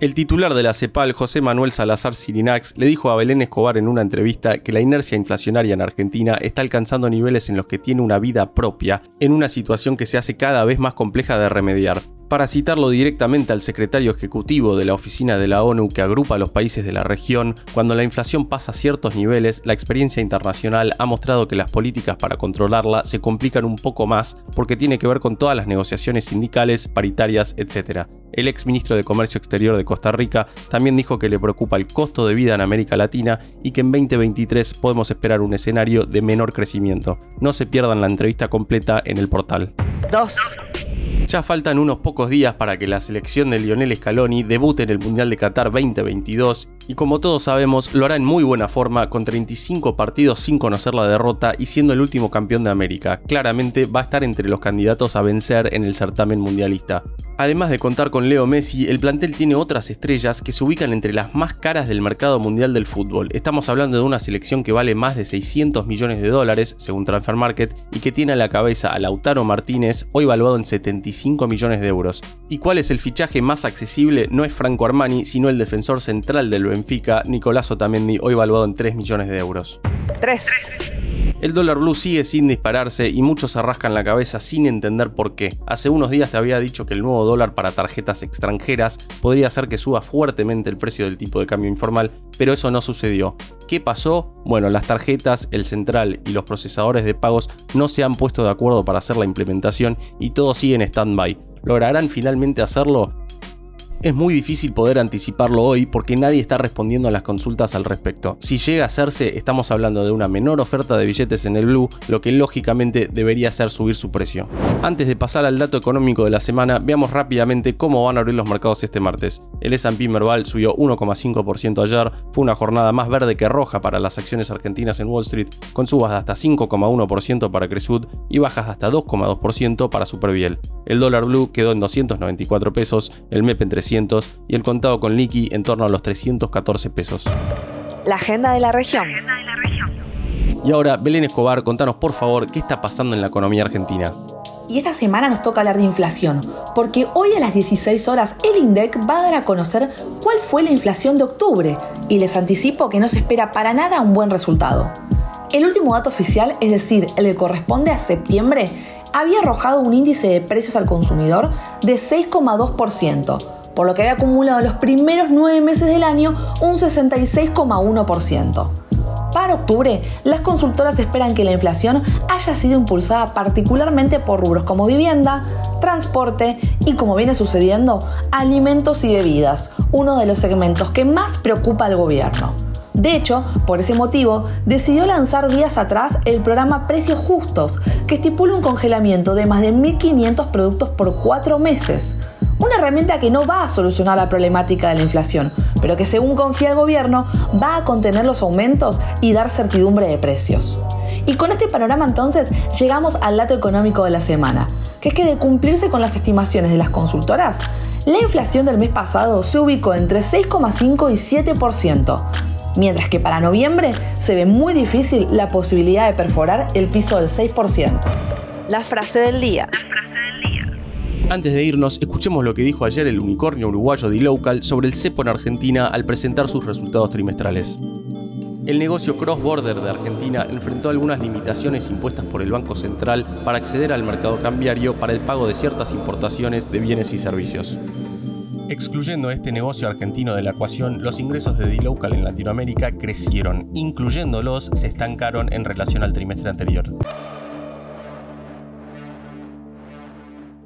El titular de la CEPAL, José Manuel Salazar Sirinax, le dijo a Belén Escobar en una entrevista que la inercia inflacionaria en Argentina está alcanzando niveles en los que tiene una vida propia, en una situación que se hace cada vez más compleja de remediar. Para citarlo directamente al secretario ejecutivo de la oficina de la ONU que agrupa a los países de la región, cuando la inflación pasa ciertos niveles, la experiencia internacional ha mostrado que las políticas para controlarla se complican un poco más porque tiene que ver con todas las negociaciones sindicales, paritarias, etc. El ex ministro de Comercio Exterior de Costa Rica también dijo que le preocupa el costo de vida en América Latina y que en 2023 podemos esperar un escenario de menor crecimiento. No se pierdan la entrevista completa en el portal. 2. Ya faltan unos pocos días para que la selección de Lionel Scaloni debute en el Mundial de Qatar 2022 y como todos sabemos lo hará en muy buena forma con 35 partidos sin conocer la derrota y siendo el último campeón de América. Claramente va a estar entre los candidatos a vencer en el certamen mundialista. Además de contar con Leo Messi, el plantel tiene otras estrellas que se ubican entre las más caras del mercado mundial del fútbol. Estamos hablando de una selección que vale más de 600 millones de dólares, según Transfer Market, y que tiene a la cabeza a Lautaro Martínez, hoy valuado en 75 millones de euros. ¿Y cuál es el fichaje más accesible? No es Franco Armani, sino el defensor central del Benfica, Nicolás Otamendi, hoy valuado en 3 millones de euros. 3. El dólar blue sigue sin dispararse y muchos se rascan la cabeza sin entender por qué. Hace unos días te había dicho que el nuevo dólar para tarjetas extranjeras podría hacer que suba fuertemente el precio del tipo de cambio informal, pero eso no sucedió. ¿Qué pasó? Bueno, las tarjetas, el central y los procesadores de pagos no se han puesto de acuerdo para hacer la implementación y todo sigue en stand-by. ¿Lograrán finalmente hacerlo? Es muy difícil poder anticiparlo hoy porque nadie está respondiendo a las consultas al respecto. Si llega a hacerse, estamos hablando de una menor oferta de billetes en el Blue, lo que lógicamente debería hacer subir su precio. Antes de pasar al dato económico de la semana, veamos rápidamente cómo van a abrir los mercados este martes. El S&P Merval subió 1,5% ayer, fue una jornada más verde que roja para las acciones argentinas en Wall Street, con subas de hasta 5,1% para Cresud y bajas de hasta 2,2% para Superviel. El dólar blue quedó en 294 pesos, el MEP en 300 y el contado con liqui en torno a los 314 pesos. La agenda de la región. Y ahora, Belén Escobar, contanos por favor qué está pasando en la economía argentina. Y esta semana nos toca hablar de inflación, porque hoy a las 16 horas el INDEC va a dar a conocer cuál fue la inflación de octubre, y les anticipo que no se espera para nada un buen resultado. El último dato oficial, es decir, el que corresponde a septiembre, había arrojado un índice de precios al consumidor de 6,2%, por lo que había acumulado los primeros nueve meses del año un 66,1%. Para octubre, las consultoras esperan que la inflación haya sido impulsada particularmente por rubros como vivienda, transporte y, como viene sucediendo, alimentos y bebidas, uno de los segmentos que más preocupa al gobierno. De hecho, por ese motivo, decidió lanzar días atrás el programa Precios Justos, que estipula un congelamiento de más de 1.500 productos por cuatro meses. Una herramienta que no va a solucionar la problemática de la inflación, pero que según confía el gobierno va a contener los aumentos y dar certidumbre de precios. Y con este panorama entonces llegamos al dato económico de la semana, que es que de cumplirse con las estimaciones de las consultoras, la inflación del mes pasado se ubicó entre 6,5 y 7%, mientras que para noviembre se ve muy difícil la posibilidad de perforar el piso del 6%. La frase del día. Antes de irnos, escuchemos lo que dijo ayer el unicornio uruguayo D-Local sobre el cepo en Argentina al presentar sus resultados trimestrales. El negocio cross-border de Argentina enfrentó algunas limitaciones impuestas por el Banco Central para acceder al mercado cambiario para el pago de ciertas importaciones de bienes y servicios. Excluyendo este negocio argentino de la ecuación, los ingresos de D-Local en Latinoamérica crecieron, incluyéndolos se estancaron en relación al trimestre anterior.